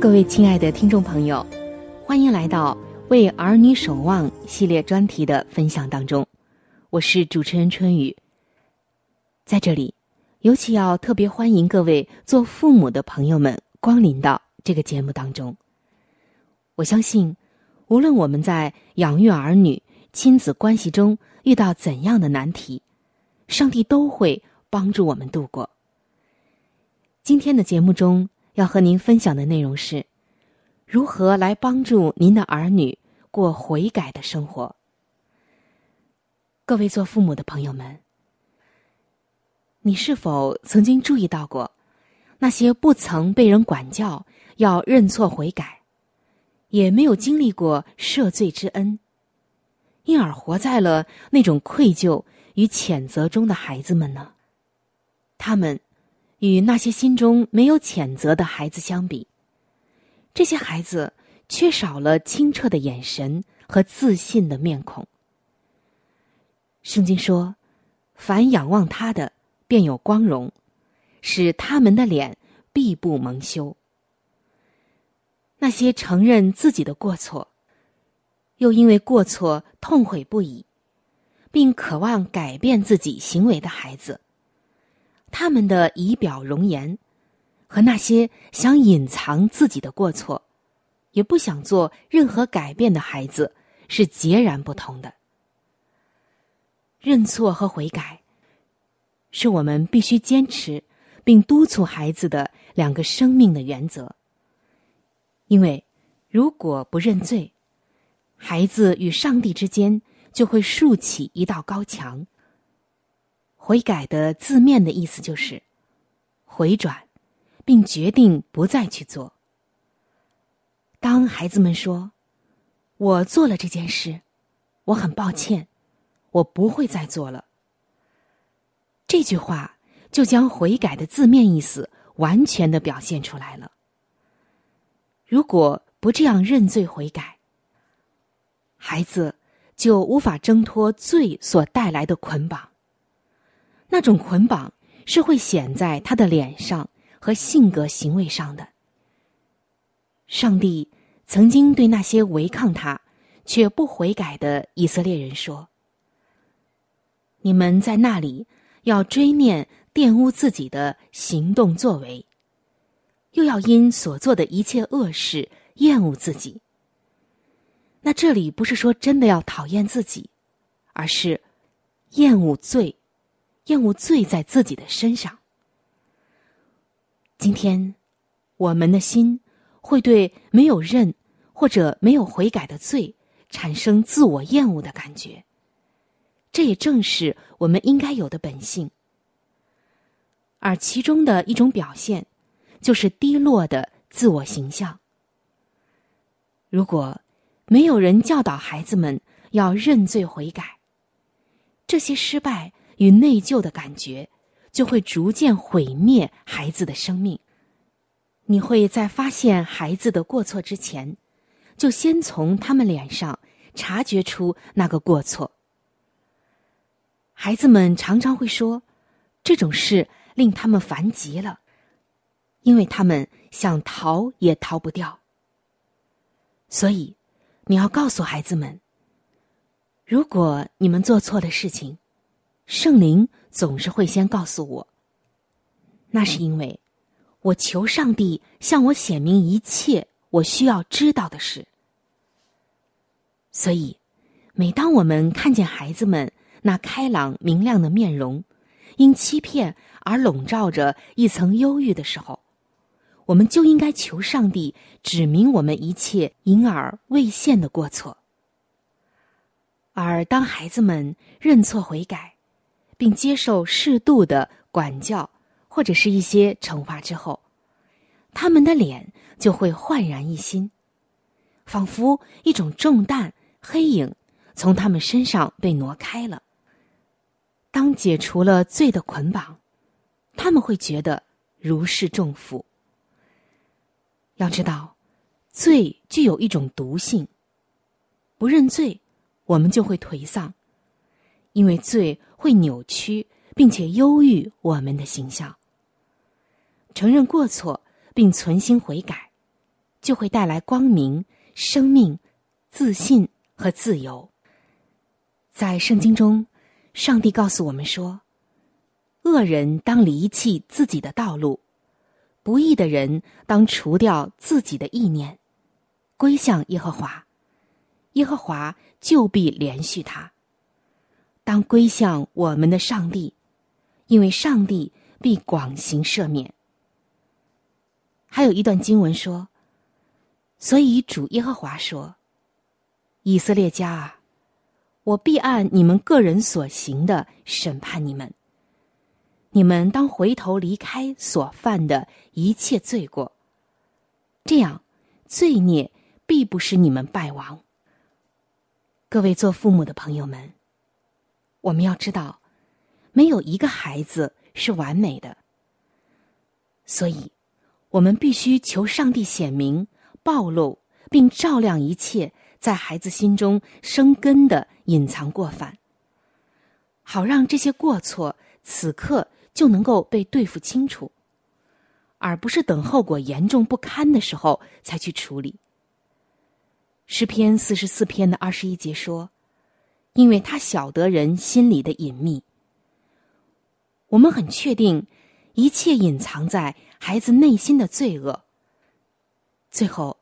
各位亲爱的听众朋友，欢迎来到《为儿女守望》系列专题的分享当中，我是主持人春雨。在这里，尤其要特别欢迎各位做父母的朋友们光临到这个节目当中。我相信，无论我们在养育儿女、亲子关系中遇到怎样的难题，上帝都会帮助我们度过。今天的节目中。要和您分享的内容是，如何来帮助您的儿女过悔改的生活。各位做父母的朋友们，你是否曾经注意到过，那些不曾被人管教、要认错悔改，也没有经历过赦罪之恩，因而活在了那种愧疚与谴责中的孩子们呢？他们。与那些心中没有谴责的孩子相比，这些孩子缺少了清澈的眼神和自信的面孔。圣经说：“凡仰望他的，便有光荣，使他们的脸必不蒙羞。”那些承认自己的过错，又因为过错痛悔不已，并渴望改变自己行为的孩子。他们的仪表容颜，和那些想隐藏自己的过错，也不想做任何改变的孩子是截然不同的。认错和悔改，是我们必须坚持并督促孩子的两个生命的原则。因为如果不认罪，孩子与上帝之间就会竖起一道高墙，悔改的字面的意思就是回转，并决定不再去做。当孩子们说：“我做了这件事，我很抱歉，我不会再做了。”这句话就将悔改的字面意思完全的表现出来了。如果不这样认罪悔改，孩子就无法挣脱罪所带来的捆绑。那种捆绑是会显在他的脸上和性格行为上的。上帝曾经对那些违抗他却不悔改的以色列人说：“你们在那里要追念玷污自己的行动作为，又要因所做的一切恶事厌恶自己。”那这里不是说真的要讨厌自己，而是厌恶罪。厌恶罪在自己的身上。今天，我们的心会对没有认或者没有悔改的罪产生自我厌恶的感觉。这也正是我们应该有的本性。而其中的一种表现，就是低落的自我形象。如果没有人教导孩子们要认罪悔改，这些失败。与内疚的感觉，就会逐渐毁灭孩子的生命。你会在发现孩子的过错之前，就先从他们脸上察觉出那个过错。孩子们常常会说，这种事令他们烦极了，因为他们想逃也逃不掉。所以，你要告诉孩子们，如果你们做错的事情，圣灵总是会先告诉我，那是因为我求上帝向我显明一切我需要知道的事。所以，每当我们看见孩子们那开朗明亮的面容，因欺骗而笼罩着一层忧郁的时候，我们就应该求上帝指明我们一切隐而未现的过错。而当孩子们认错悔改，并接受适度的管教或者是一些惩罚之后，他们的脸就会焕然一新，仿佛一种重担黑影从他们身上被挪开了。当解除了罪的捆绑，他们会觉得如释重负。要知道，罪具有一种毒性，不认罪，我们就会颓丧。因为罪会扭曲并且忧郁我们的形象。承认过错并存心悔改，就会带来光明、生命、自信和自由。在圣经中，上帝告诉我们说：“恶人当离弃自己的道路，不义的人当除掉自己的意念，归向耶和华，耶和华就必连续他。”当归向我们的上帝，因为上帝必广行赦免。还有一段经文说：“所以主耶和华说，以色列家啊，我必按你们个人所行的审判你们。你们当回头离开所犯的一切罪过，这样罪孽必不使你们败亡。”各位做父母的朋友们。我们要知道，没有一个孩子是完美的，所以，我们必须求上帝显明、暴露并照亮一切在孩子心中生根的隐藏过犯，好让这些过错此刻就能够被对付清楚，而不是等后果严重不堪的时候才去处理。诗篇四十四篇的二十一节说。因为他晓得人心里的隐秘，我们很确定，一切隐藏在孩子内心的罪恶，最后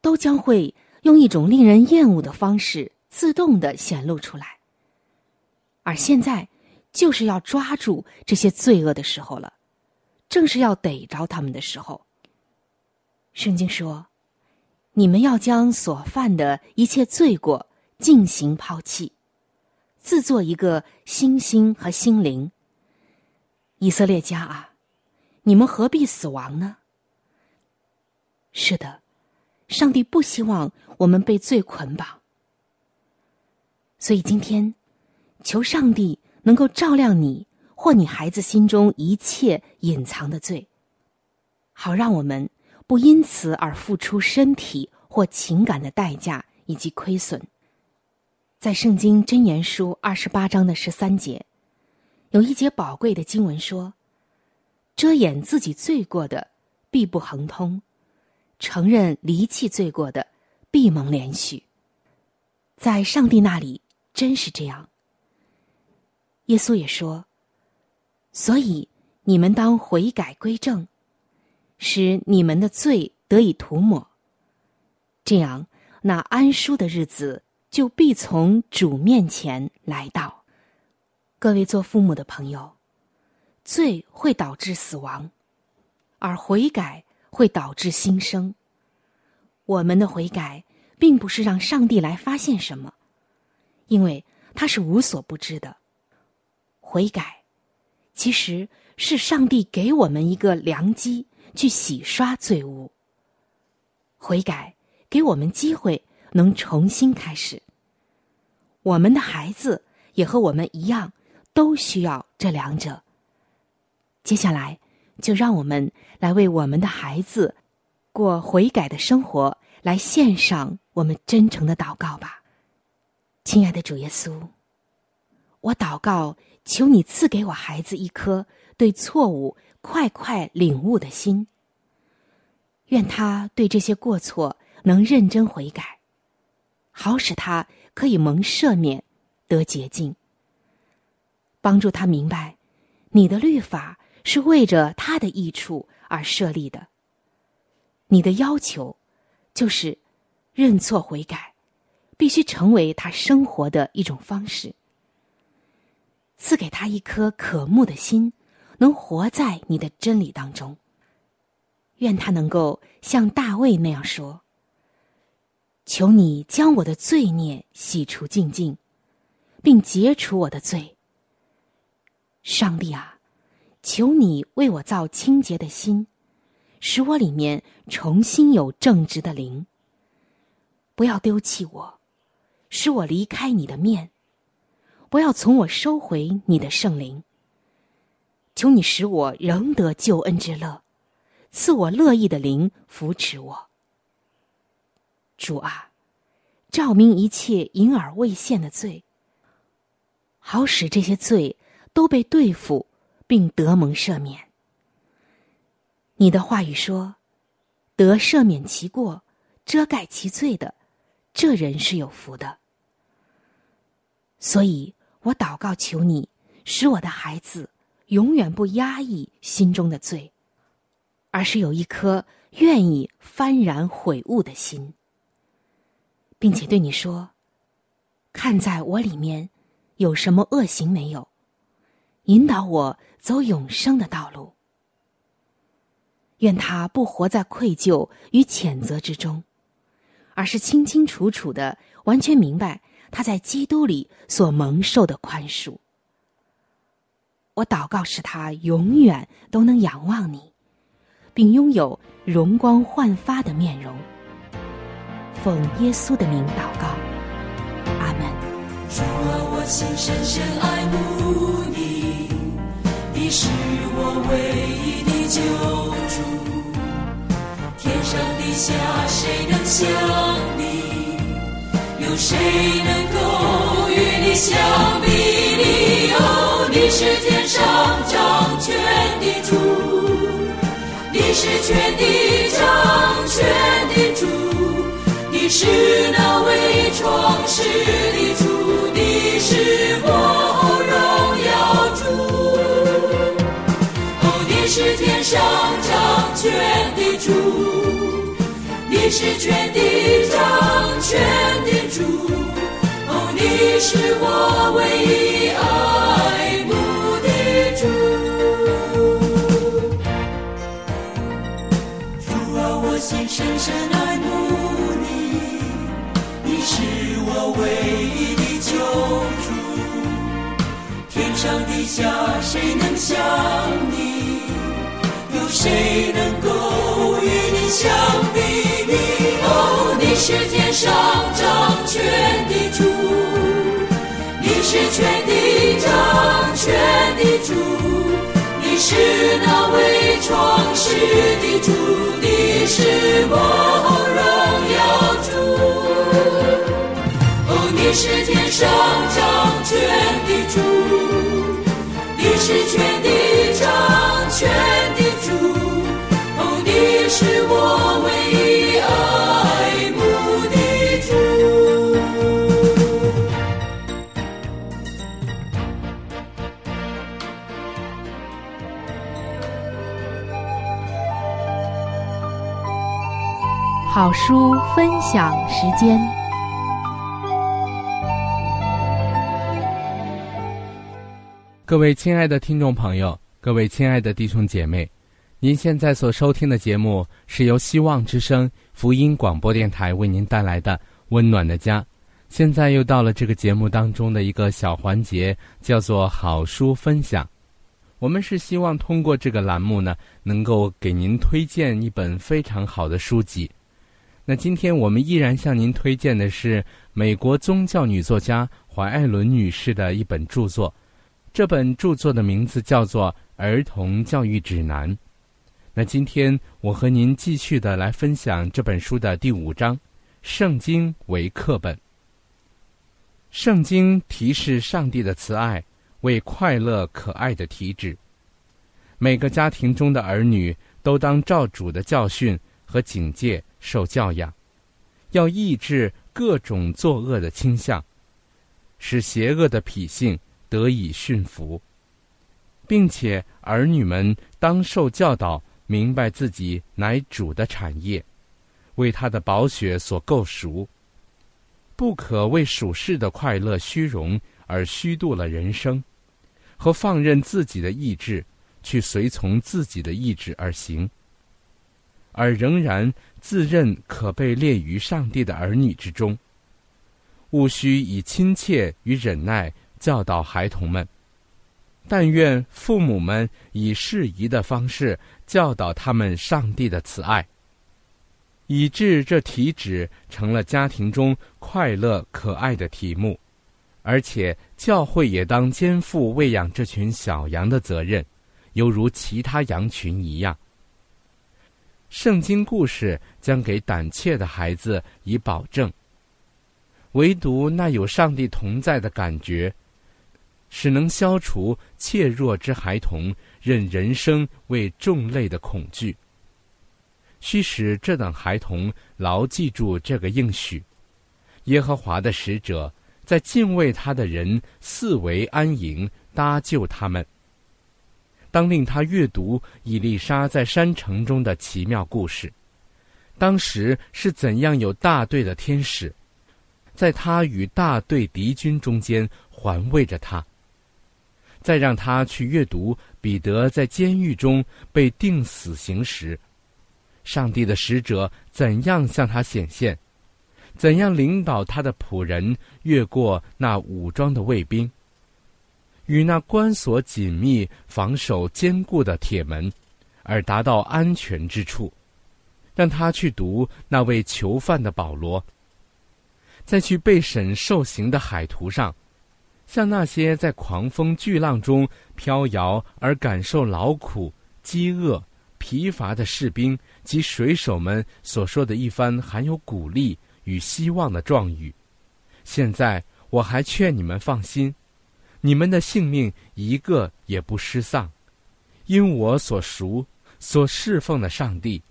都将会用一种令人厌恶的方式自动的显露出来。而现在，就是要抓住这些罪恶的时候了，正是要逮着他们的时候。圣经说：“你们要将所犯的一切罪过进行抛弃。”自做一个心心和心灵，以色列家啊，你们何必死亡呢？是的，上帝不希望我们被罪捆绑，所以今天，求上帝能够照亮你或你孩子心中一切隐藏的罪，好让我们不因此而付出身体或情感的代价以及亏损。在圣经箴言书二十八章的十三节，有一节宝贵的经文说：“遮掩自己罪过的，必不亨通。”承认离弃罪过的，必蒙连续。在上帝那里，真是这样。耶稣也说：“所以你们当悔改归正，使你们的罪得以涂抹。这样，那安舒的日子就必从主面前来到。”各位做父母的朋友，罪会导致死亡，而悔改。会导致新生。我们的悔改，并不是让上帝来发现什么，因为他是无所不知的。悔改，其实是上帝给我们一个良机，去洗刷罪污。悔改给我们机会，能重新开始。我们的孩子也和我们一样，都需要这两者。接下来。就让我们来为我们的孩子过悔改的生活，来献上我们真诚的祷告吧，亲爱的主耶稣，我祷告，求你赐给我孩子一颗对错误快快领悟的心，愿他对这些过错能认真悔改，好使他可以蒙赦免得洁净，帮助他明白你的律法。是为着他的益处而设立的。你的要求，就是认错悔改，必须成为他生活的一种方式。赐给他一颗渴慕的心，能活在你的真理当中。愿他能够像大卫那样说：“求你将我的罪孽洗除净净，并解除我的罪。”上帝啊！求你为我造清洁的心，使我里面重新有正直的灵。不要丢弃我，使我离开你的面；不要从我收回你的圣灵。求你使我仍得救恩之乐，赐我乐意的灵扶持我。主啊，照明一切隐而未现的罪，好使这些罪都被对付。并得蒙赦免。你的话语说：“得赦免其过，遮盖其罪的，这人是有福的。”所以我祷告求你，使我的孩子永远不压抑心中的罪，而是有一颗愿意幡然悔悟的心，并且对你说：“看在我里面有什么恶行没有，引导我。”走永生的道路，愿他不活在愧疚与谴责之中，而是清清楚楚的完全明白他在基督里所蒙受的宽恕。我祷告，使他永远都能仰望你，并拥有容光焕发的面容。奉耶稣的名祷告，阿门。主啊，我心深深爱慕你。你是我唯一的救主，天上地下谁能像你？有谁能够与你相比？拟？哦，你是天上掌权的主，你是全地掌是的主，你是我荣耀主。哦，你是天上掌权的主，你是全地掌权的主，哦，你是我唯一爱慕的主。主啊，我心深深爱天上地下谁能像你？有谁能够与你相比拟？哦，你是天上掌权的主，你是全地掌权的主，你是那位创世的主，你是我荣耀主。哦，你是天上掌权的，是全地掌权的主。哦，你是我唯一爱慕的主。好书分享时间。各位亲爱的听众朋友，各位亲爱的弟兄姐妹，您现在所收听的节目是由希望之声福音广播电台为您带来的《温暖的家》。现在又到了这个节目当中的一个小环节，叫做“好书分享”。我们是希望通过这个栏目呢，能够给您推荐一本非常好的书籍。那今天我们依然向您推荐的是美国宗教女作家怀艾伦女士的一本著作。这本著作的名字叫做《儿童教育指南》。那今天我和您继续的来分享这本书的第五章：圣经为课本。圣经提示上帝的慈爱，为快乐可爱的体旨。每个家庭中的儿女都当照主的教训和警戒受教养，要抑制各种作恶的倾向，使邪恶的脾性。得以驯服，并且儿女们当受教导，明白自己乃主的产业，为他的宝血所构赎，不可为属世的快乐虚荣而虚度了人生，和放任自己的意志去随从自己的意志而行，而仍然自认可被列于上帝的儿女之中，务须以亲切与忍耐。教导孩童们，但愿父母们以适宜的方式教导他们上帝的慈爱，以致这题旨成了家庭中快乐可爱的题目。而且教会也当肩负喂养这群小羊的责任，犹如其他羊群一样。圣经故事将给胆怯的孩子以保证，唯独那有上帝同在的感觉。使能消除怯弱之孩童任人生为重类的恐惧。须使这等孩童牢记住这个应许：耶和华的使者在敬畏他的人四围安营，搭救他们。当令他阅读以丽莎在山城中的奇妙故事，当时是怎样有大队的天使，在他与大队敌军中间环卫着他。再让他去阅读彼得在监狱中被定死刑时，上帝的使者怎样向他显现，怎样领导他的仆人越过那武装的卫兵，与那关锁紧密、防守坚固的铁门，而达到安全之处，让他去读那位囚犯的保罗，再去被审受刑的海图上。像那些在狂风巨浪中飘摇而感受劳苦、饥饿、疲乏的士兵及水手们所说的一番含有鼓励与希望的状语，现在我还劝你们放心，你们的性命一个也不失丧，因我所熟、所侍奉的上帝，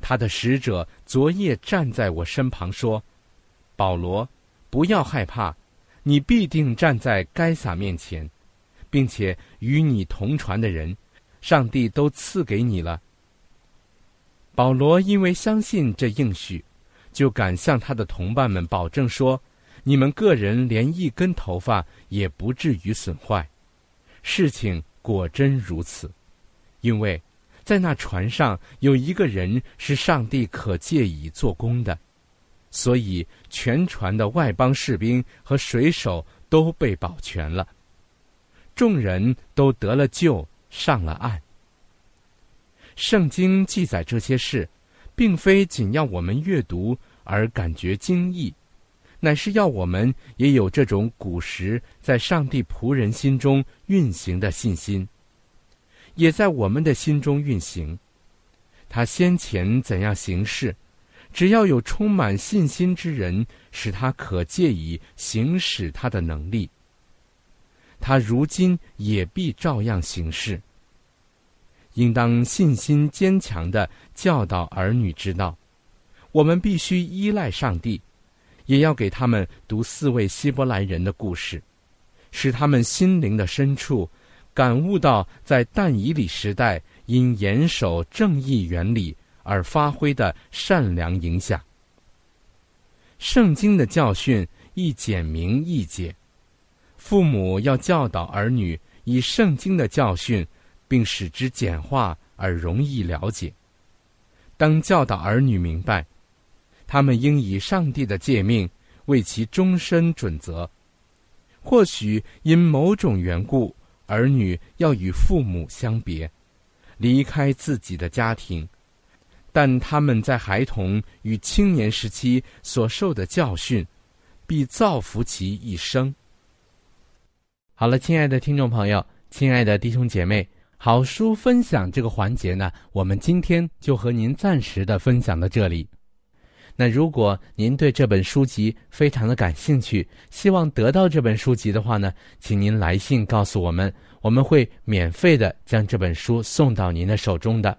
他的使者昨夜站在我身旁说：“保罗，不要害怕。”你必定站在该撒面前，并且与你同船的人，上帝都赐给你了。保罗因为相信这应许，就敢向他的同伴们保证说：“你们个人连一根头发也不至于损坏。”事情果真如此，因为在那船上有一个人是上帝可借以做工的。所以，全船的外邦士兵和水手都被保全了。众人都得了救，上了岸。圣经记载这些事，并非仅要我们阅读而感觉惊异，乃是要我们也有这种古时在上帝仆人心中运行的信心，也在我们的心中运行。他先前怎样行事，只要有充满信心之人，使他可借以行使他的能力，他如今也必照样行事。应当信心坚强的教导儿女之道。我们必须依赖上帝，也要给他们读四位希伯来人的故事，使他们心灵的深处感悟到在但以理时代因严守正义原理而发挥的善良影响。圣经的教训易简明易解，父母要教导儿女以圣经的教训。并使之简化而容易了解。当教导儿女明白，他们应以上帝的诫命为其终身准则。或许因某种缘故，儿女要与父母相别，离开自己的家庭，但他们在孩童与青年时期所受的教训，必造福其一生。好了，亲爱的听众朋友，亲爱的弟兄姐妹。好书分享这个环节呢，我们今天就和您暂时的分享到这里。那如果您对这本书籍非常的感兴趣，希望得到这本书籍的话呢，请您来信告诉我们，我们会免费的将这本书送到您的手中的。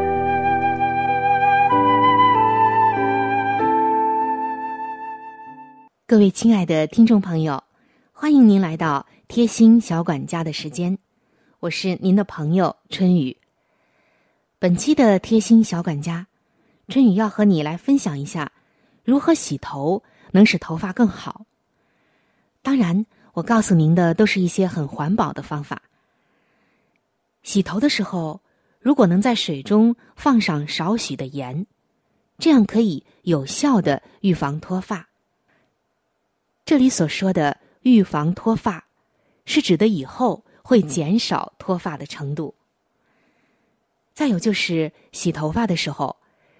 各位亲爱的听众朋友，欢迎您来到贴心小管家的时间，我是您的朋友春雨。本期的贴心小管家，春雨要和你来分享一下如何洗头能使头发更好。当然，我告诉您的都是一些很环保的方法。洗头的时候，如果能在水中放上少许的盐，这样可以有效的预防脱发。这里所说的预防脱发，是指的以后会减少脱发的程度。再有就是洗头发的时候，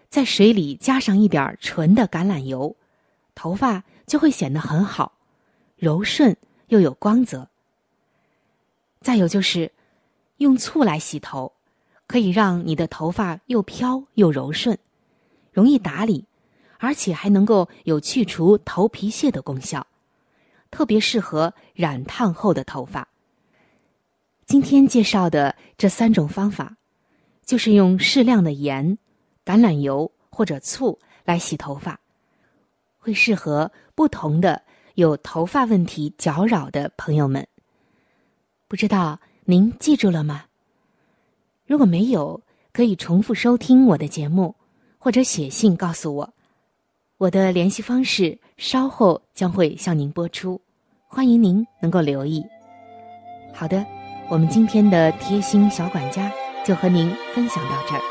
在水里加上一点纯的橄榄油，头发就会显得很好，柔顺又有光泽。再有就是用醋来洗头，可以让你的头发又飘又柔顺，容易打理，而且还能够有去除头皮屑的功效，特别适合染烫后的头发。今天介绍的这三种方法。就是用适量的盐、橄榄油或者醋来洗头发，会适合不同的有头发问题搅扰的朋友们。不知道您记住了吗？如果没有，可以重复收听我的节目，或者写信告诉我。我的联系方式稍后将会向您播出，欢迎您能够留意。好的，我们今天的贴心小管家。就和您分享到这儿。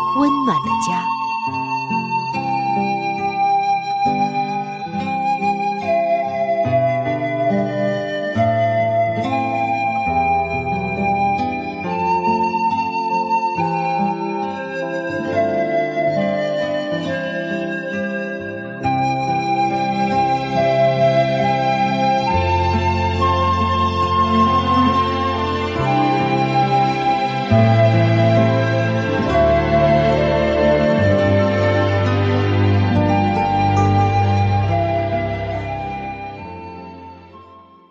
温暖的家。